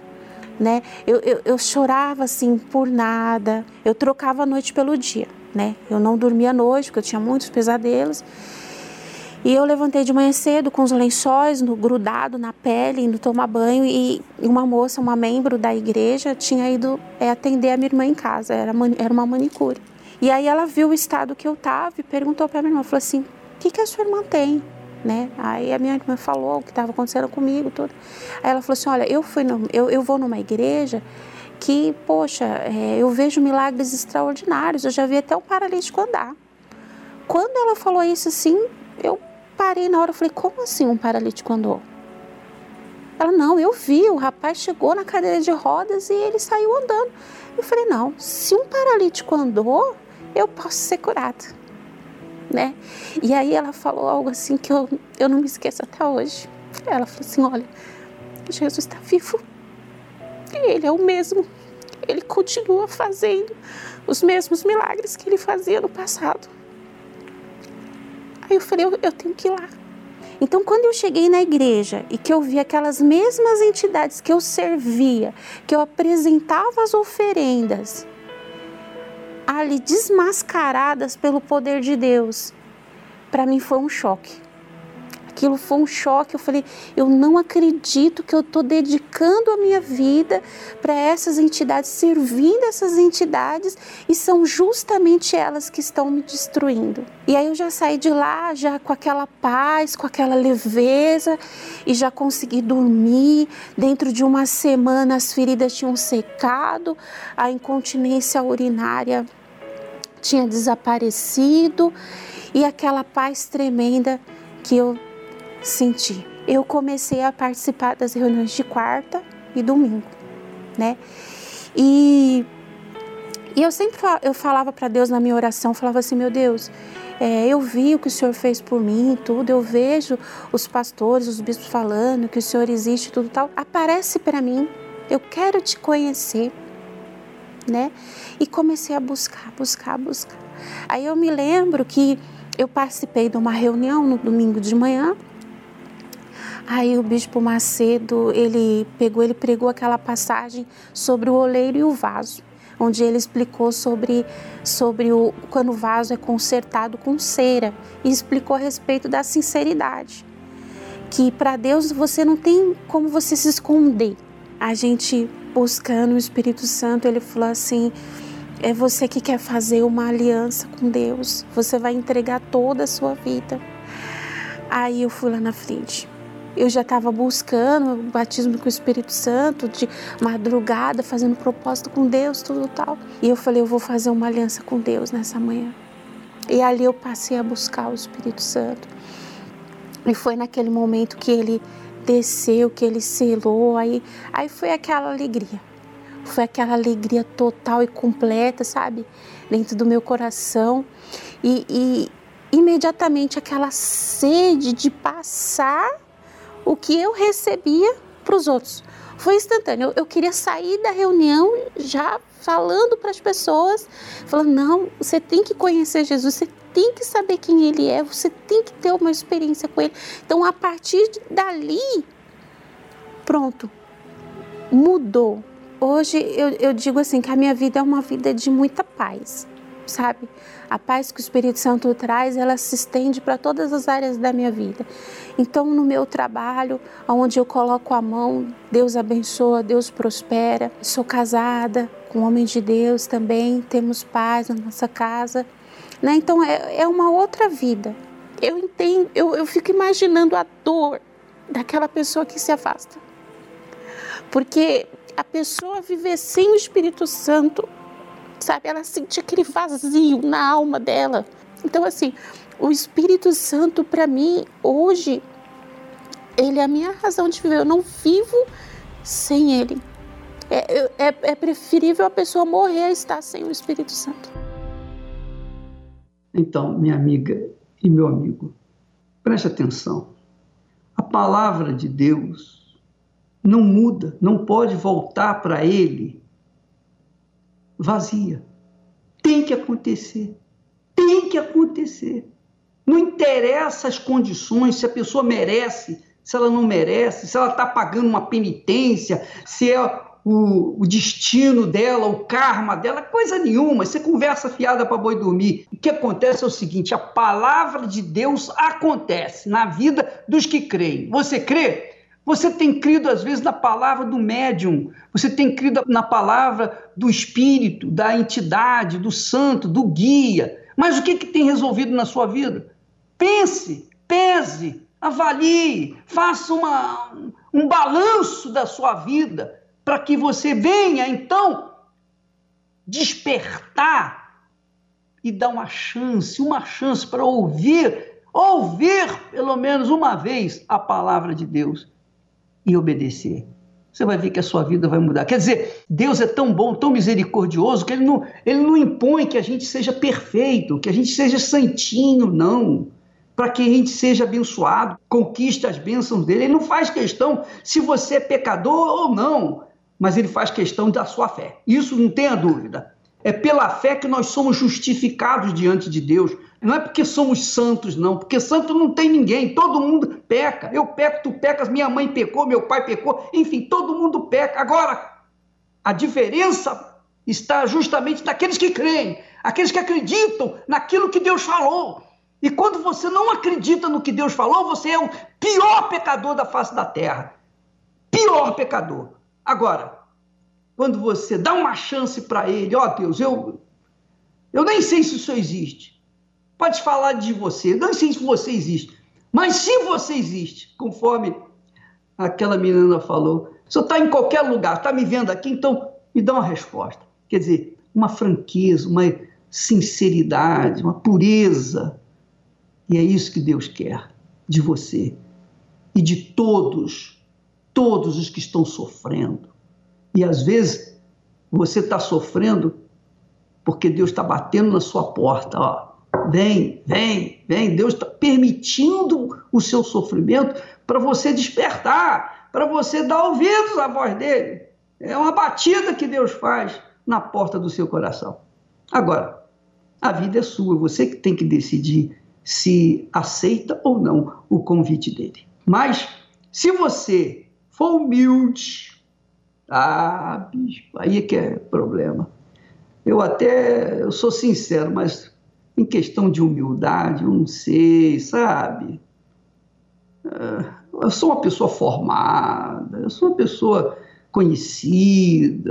Speaker 7: né? Eu, eu, eu chorava assim por nada, eu trocava a noite pelo dia, né? Eu não dormia à noite porque eu tinha muitos pesadelos. E eu levantei de manhã cedo com os lençóis no, grudado na pele, indo tomar banho e uma moça, uma membro da igreja, tinha ido é, atender a minha irmã em casa, era, era uma manicure. E aí ela viu o estado que eu estava e perguntou para minha irmã, falou assim, o que, que a sua irmã tem? Né? Aí a minha irmã falou o que estava acontecendo comigo, tudo. Aí ela falou assim, olha, eu fui, no, eu, eu vou numa igreja que, poxa, é, eu vejo milagres extraordinários. Eu já vi até um paralítico andar. Quando ela falou isso assim, eu parei na hora, eu falei, como assim um paralítico andou? Ela, não, eu vi, o rapaz chegou na cadeira de rodas e ele saiu andando. Eu falei, não, se um paralítico andou, eu posso ser curado né? E aí ela falou algo assim que eu, eu não me esqueço até hoje. Ela falou assim: olha, Jesus está vivo. Ele é o mesmo. Ele continua fazendo os mesmos milagres que ele fazia no passado. Aí eu falei: eu, eu tenho que ir lá. Então, quando eu cheguei na igreja e que eu vi aquelas mesmas entidades que eu servia, que eu apresentava as oferendas, ali desmascaradas pelo poder de Deus. para mim foi um choque. Aquilo foi um choque. Eu falei, eu não acredito que eu estou dedicando a minha vida para essas entidades, servindo essas entidades e são justamente elas que estão me destruindo. E aí eu já saí de lá já com aquela paz, com aquela leveza e já consegui dormir. Dentro de uma semana as feridas tinham secado, a incontinência urinária tinha desaparecido e aquela paz tremenda que eu senti. Eu comecei a participar das reuniões de quarta e domingo, né? E, e eu sempre eu falava para Deus na minha oração, falava assim, meu Deus, é, eu vi o que o Senhor fez por mim, tudo, eu vejo os pastores, os bispos falando que o Senhor existe, tudo tal. Aparece para mim, eu quero te conhecer, né? E comecei a buscar, buscar, buscar. Aí eu me lembro que eu participei de uma reunião no domingo de manhã Aí o bispo Macedo, ele pegou, ele pregou aquela passagem sobre o oleiro e o vaso, onde ele explicou sobre, sobre o, quando o vaso é consertado com cera e explicou a respeito da sinceridade. Que para Deus você não tem como você se esconder. A gente buscando o Espírito Santo, ele falou assim: é você que quer fazer uma aliança com Deus, você vai entregar toda a sua vida. Aí eu fui lá na frente eu já estava buscando o batismo com o Espírito Santo, de madrugada, fazendo propósito com Deus, tudo tal. E eu falei, eu vou fazer uma aliança com Deus nessa manhã. E ali eu passei a buscar o Espírito Santo. E foi naquele momento que ele desceu, que ele selou, aí, aí foi aquela alegria. Foi aquela alegria total e completa, sabe? Dentro do meu coração. E, e imediatamente aquela sede de passar o que eu recebia para os outros. Foi instantâneo. Eu, eu, queria sair da reunião já falando para as pessoas, falando: não, você tem que conhecer Jesus, você tem que saber quem Ele é, você tem que ter uma experiência com Ele. Então, a partir dali, pronto, mudou. Hoje eu, eu digo assim que a minha vida é uma vida de muita paz sabe? A paz que o Espírito Santo traz, ela se estende para todas as áreas da minha vida. Então, no meu trabalho, onde eu coloco a mão, Deus abençoa, Deus prospera. Sou casada com um homem de Deus também, temos paz na nossa casa. Né? Então, é, é uma outra vida. Eu entendo, eu, eu fico imaginando a dor daquela pessoa que se afasta. Porque a pessoa viver sem o Espírito Santo sabe? Ela sentia aquele vazio na alma dela. Então, assim, o Espírito Santo, para mim, hoje, ele é a minha razão de viver. Eu não vivo sem ele. É, é, é preferível a pessoa morrer a estar sem o Espírito Santo.
Speaker 2: Então, minha amiga e meu amigo, preste atenção. A palavra de Deus não muda, não pode voltar para ele vazia. Tem que acontecer. Tem que acontecer. Não interessa as condições, se a pessoa merece, se ela não merece, se ela está pagando uma penitência, se é o, o, destino dela, o karma dela, coisa nenhuma. Você conversa fiada para boi dormir. O que acontece é o seguinte: a palavra de Deus acontece na vida dos que creem. Você crê? Você tem crido, às vezes, na palavra do médium, você tem crido na palavra do espírito, da entidade, do santo, do guia. Mas o que, que tem resolvido na sua vida? Pense, pese, avalie, faça uma, um balanço da sua vida, para que você venha, então, despertar e dar uma chance, uma chance para ouvir, ouvir pelo menos uma vez a palavra de Deus e obedecer. Você vai ver que a sua vida vai mudar. Quer dizer, Deus é tão bom, tão misericordioso, que Ele não, ele não impõe que a gente seja perfeito, que a gente seja santinho, não. Para que a gente seja abençoado, conquiste as bênçãos dele. Ele não faz questão se você é pecador ou não, mas ele faz questão da sua fé. Isso não tenha dúvida. É pela fé que nós somos justificados diante de Deus. Não é porque somos santos, não, porque santo não tem ninguém, todo mundo peca. Eu peco, tu pecas, minha mãe pecou, meu pai pecou, enfim, todo mundo peca. Agora, a diferença está justamente naqueles que creem, aqueles que acreditam naquilo que Deus falou. E quando você não acredita no que Deus falou, você é o pior pecador da face da terra. Pior pecador. Agora, quando você dá uma chance para ele, ó oh, Deus, eu, eu nem sei se isso existe. Pode falar de você, não sei se você existe. Mas se você existe, conforme aquela menina falou, você está em qualquer lugar, está me vendo aqui, então me dá uma resposta. Quer dizer, uma franqueza, uma sinceridade, uma pureza. E é isso que Deus quer de você e de todos, todos os que estão sofrendo. E às vezes você está sofrendo porque Deus está batendo na sua porta, ó. Vem, vem, vem. Deus está permitindo o seu sofrimento para você despertar, para você dar ouvidos à voz dele. É uma batida que Deus faz na porta do seu coração. Agora, a vida é sua, você que tem que decidir se aceita ou não o convite dele. Mas, se você for humilde, ah, bicho, aí é que é problema. Eu até, eu sou sincero, mas em questão de humildade, eu não sei, sabe? Ah, eu sou uma pessoa formada, eu sou uma pessoa conhecida.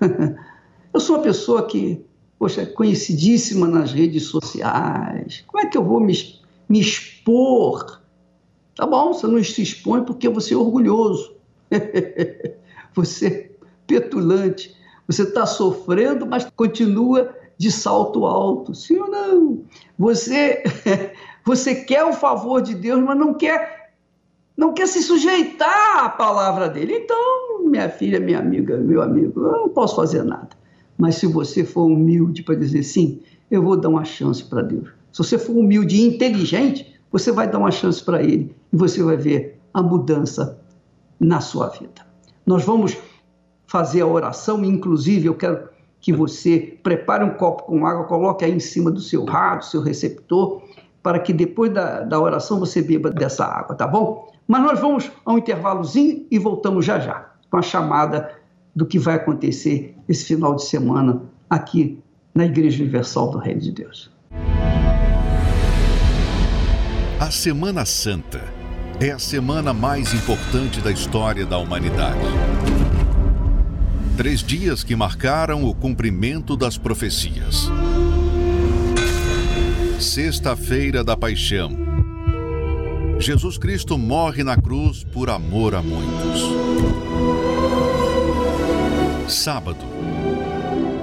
Speaker 2: Eu sou uma pessoa que, poxa, conhecidíssima nas redes sociais. Como é que eu vou me, me expor? Tá bom, você não se expõe porque você é orgulhoso. você é petulante. Você está sofrendo, mas continua de salto alto. Sim ou não? Você, você quer o favor de Deus, mas não quer não quer se sujeitar à palavra dele. Então, minha filha, minha amiga, meu amigo, eu não posso fazer nada. Mas se você for humilde para dizer sim, eu vou dar uma chance para Deus. Se você for humilde e inteligente, você vai dar uma chance para Ele e você vai ver a mudança na sua vida. Nós vamos fazer a oração, inclusive eu quero que você prepare um copo com água, coloque aí em cima do seu rádio, seu receptor, para que depois da, da oração você beba dessa água, tá bom? Mas nós vamos a um intervalozinho e voltamos já já com a chamada do que vai acontecer esse final de semana aqui na Igreja Universal do Reino de Deus.
Speaker 1: A Semana Santa é a semana mais importante da história da humanidade. Três dias que marcaram o cumprimento das profecias. Sexta-feira da Paixão Jesus Cristo morre na cruz por amor a muitos. Sábado.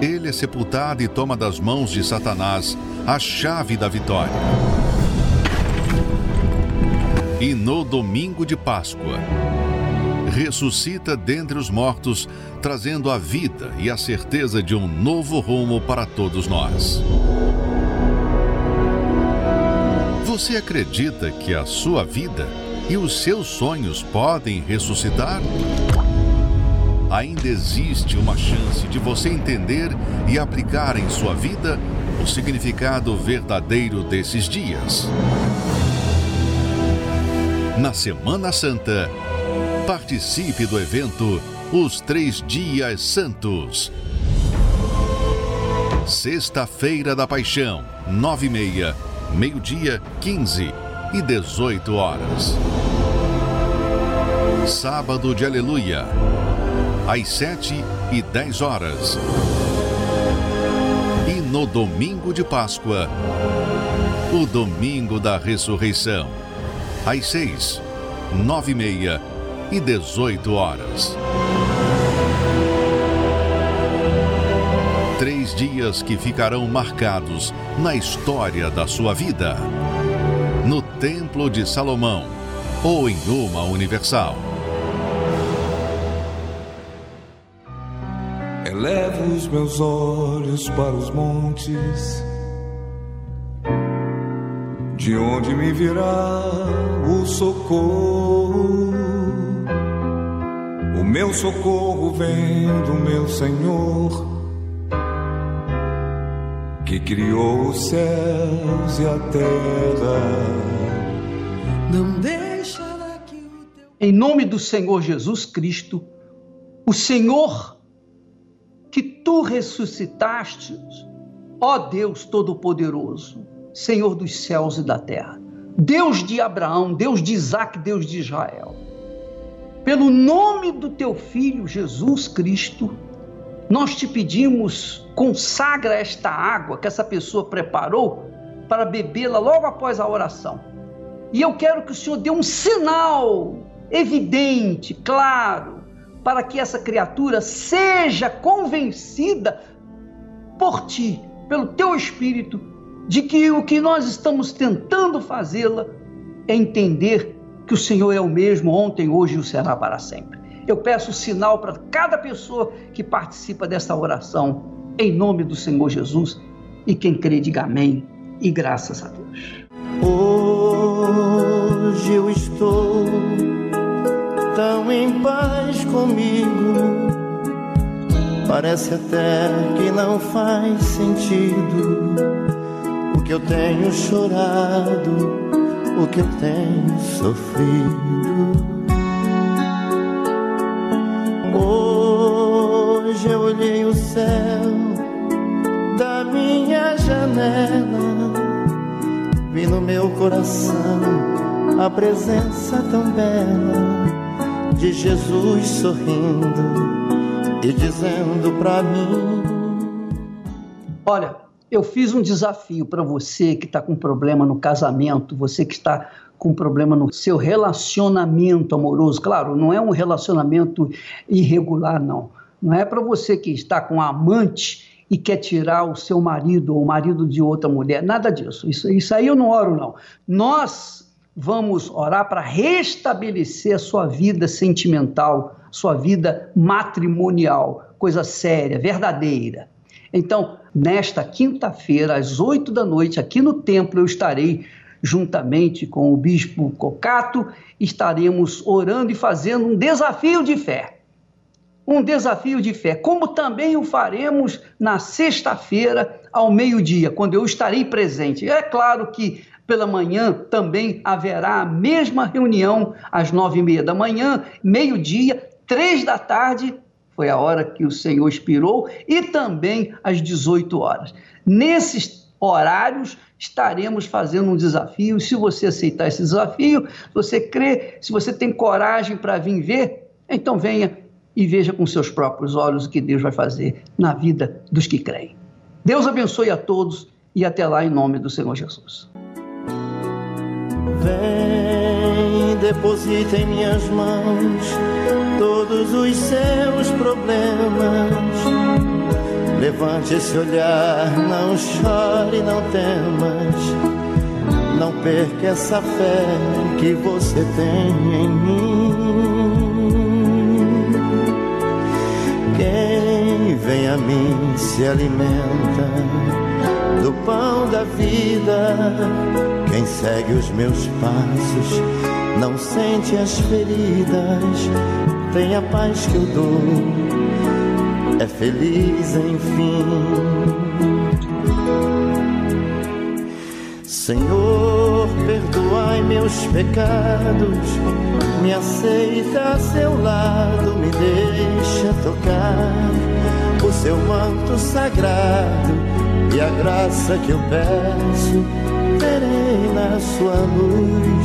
Speaker 1: Ele é sepultado e toma das mãos de Satanás a chave da vitória. E no domingo de Páscoa, ressuscita dentre os mortos, trazendo a vida e a certeza de um novo rumo para todos nós. Você acredita que a sua vida e os seus sonhos podem ressuscitar? Ainda existe uma chance de você entender e aplicar em sua vida o significado verdadeiro desses dias. Na Semana Santa, participe do evento Os Três Dias Santos. Sexta-feira da Paixão, nove e meia meio-dia, 15 e 18 horas. Sábado de Aleluia, às 7 e 10 horas. E no domingo de Páscoa, o domingo da ressurreição, às 6, 9 e meia e 18 horas. Três dias que ficarão marcados na história da sua vida. No Templo de Salomão ou em uma universal.
Speaker 3: Elevo os meus olhos para os montes, de onde me virá o socorro. O meu socorro vem do meu Senhor que criou os céus e a terra.
Speaker 2: Não deixa que o teu... Em nome do Senhor Jesus Cristo, o Senhor que tu ressuscitaste, ó Deus Todo-Poderoso, Senhor dos céus e da terra, Deus de Abraão, Deus de Isaac, Deus de Israel. Pelo nome do teu filho Jesus Cristo, nós te pedimos, consagra esta água que essa pessoa preparou para bebê-la logo após a oração. E eu quero que o Senhor dê um sinal evidente, claro, para que essa criatura seja convencida por ti, pelo teu espírito, de que o que nós estamos tentando fazê-la é entender que o Senhor é o mesmo ontem, hoje e o será para sempre. Eu peço sinal para cada pessoa que participa dessa oração, em nome do Senhor Jesus. E quem crê, diga amém e graças a Deus.
Speaker 8: Hoje eu estou tão em paz comigo. Parece até que não faz sentido o que eu tenho chorado, o que eu tenho sofrido. Hoje eu olhei o céu da minha janela, vi no meu coração a presença tão bela de Jesus sorrindo e dizendo para mim:
Speaker 2: Olha, eu fiz um desafio para você que está com problema no casamento, você que está com problema no seu relacionamento amoroso. Claro, não é um relacionamento irregular, não. Não é para você que está com amante e quer tirar o seu marido ou o marido de outra mulher. Nada disso. Isso, isso aí eu não oro, não. Nós vamos orar para restabelecer a sua vida sentimental, sua vida matrimonial, coisa séria, verdadeira. Então, nesta quinta-feira, às oito da noite, aqui no templo, eu estarei juntamente com o bispo Cocato, estaremos orando e fazendo um desafio de fé. Um desafio de fé, como também o faremos na sexta-feira, ao meio-dia, quando eu estarei presente. É claro que pela manhã também haverá a mesma reunião às nove e meia da manhã, meio-dia, três da tarde, foi a hora que o Senhor expirou, e também às 18 horas. Nesses horários estaremos fazendo um desafio. Se você aceitar esse desafio, você crê, se você tem coragem para vir ver, então venha e veja com seus próprios olhos o que Deus vai fazer na vida dos que creem. Deus abençoe a todos e até lá em nome do Senhor Jesus.
Speaker 8: Vem, deposita em minhas mãos todos os seus problemas. Levante esse olhar, não chore, não temas. Não perca essa fé que você tem em mim. Quem vem a mim se alimenta do pão da vida. Quem segue os meus passos não sente as feridas, tem a paz que eu dou, é feliz enfim. Senhor, perdoai meus pecados, me aceita a seu lado, me deixa tocar o seu manto sagrado e a graça que eu peço terei na sua luz.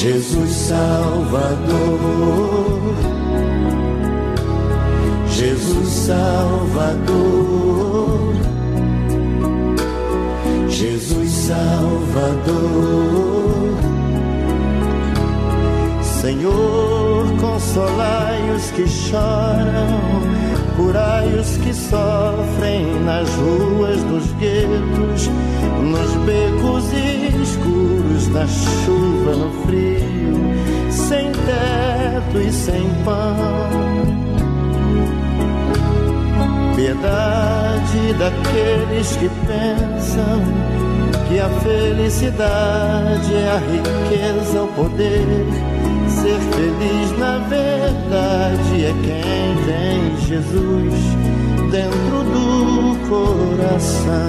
Speaker 8: Jesus Salvador, Jesus Salvador, Jesus Salvador. Senhor, consolai os que choram, curai os que sofrem nas ruas dos guetos, nos becos escuros, na chuva, no frio, sem teto e sem pão. Piedade daqueles que pensam que a felicidade é a riqueza, o poder. Ser feliz na verdade é quem tem Jesus dentro do coração.